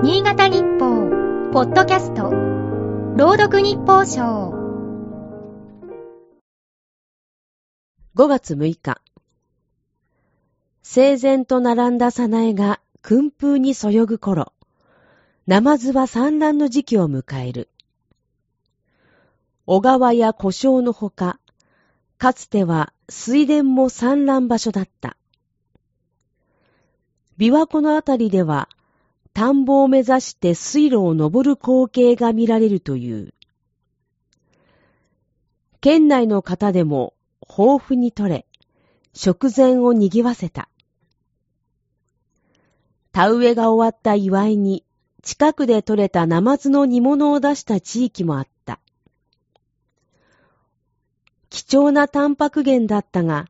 新潟日報、ポッドキャスト、朗読日報賞。5月6日。整然と並んだ早苗が訓風にそよぐ頃、ナマズは産卵の時期を迎える。小川や故障のほか、かつては水田も産卵場所だった。琵琶湖のあたりでは、田んぼを目指して水路を登る光景が見られるという。県内の方でも豊富に取れ、食前を賑わせた。田植えが終わった祝いに、近くで取れたナマズの煮物を出した地域もあった。貴重なタンパク源だったが、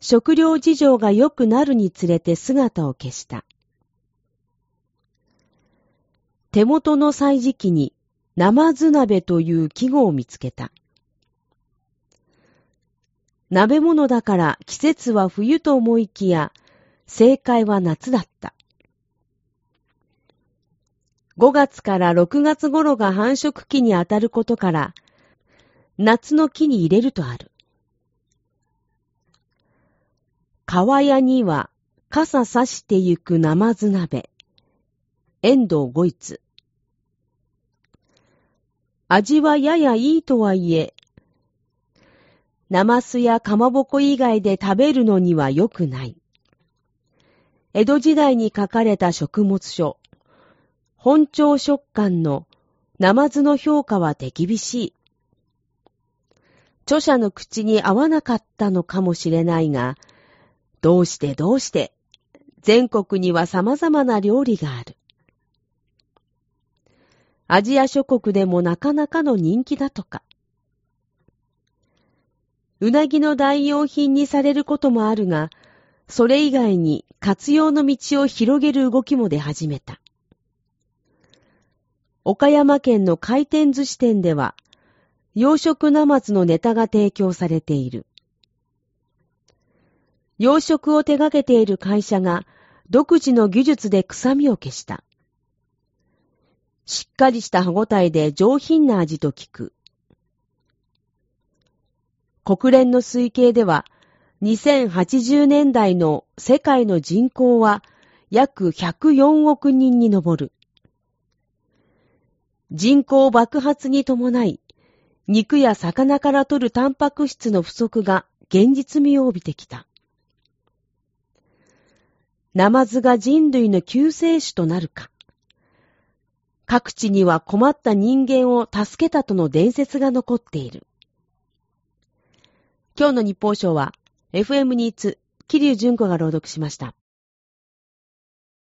食料事情が良くなるにつれて姿を消した。手元の歳時期に、ナマズ鍋という記号を見つけた。鍋物だから季節は冬と思いきや、正解は夏だった。5月から6月頃が繁殖期にあたることから、夏の木に入れるとある。川屋には傘さしてゆくナマズ鍋。遠藤五一。味はややいいとはいえ、ナマスやかまぼこ以外で食べるのには良くない。江戸時代に書かれた食物書、本朝食感のナマズの評価は手厳しい。著者の口に合わなかったのかもしれないが、どうしてどうして、全国には様々な料理がある。アジア諸国でもなかなかの人気だとか。うなぎの代用品にされることもあるが、それ以外に活用の道を広げる動きも出始めた。岡山県の回転寿司店では、養殖ナマズのネタが提供されている。養殖を手掛けている会社が独自の技術で臭みを消した。しっかりした歯ごたえで上品な味と聞く。国連の推計では、2080年代の世界の人口は約104億人に上る。人口爆発に伴い、肉や魚から取るタンパク質の不足が現実味を帯びてきた。ナマズが人類の救世主となるか。各地には困った人間を助けたとの伝説が残っている。今日の日報賞は FM ニーツ、桐生純子が朗読しました。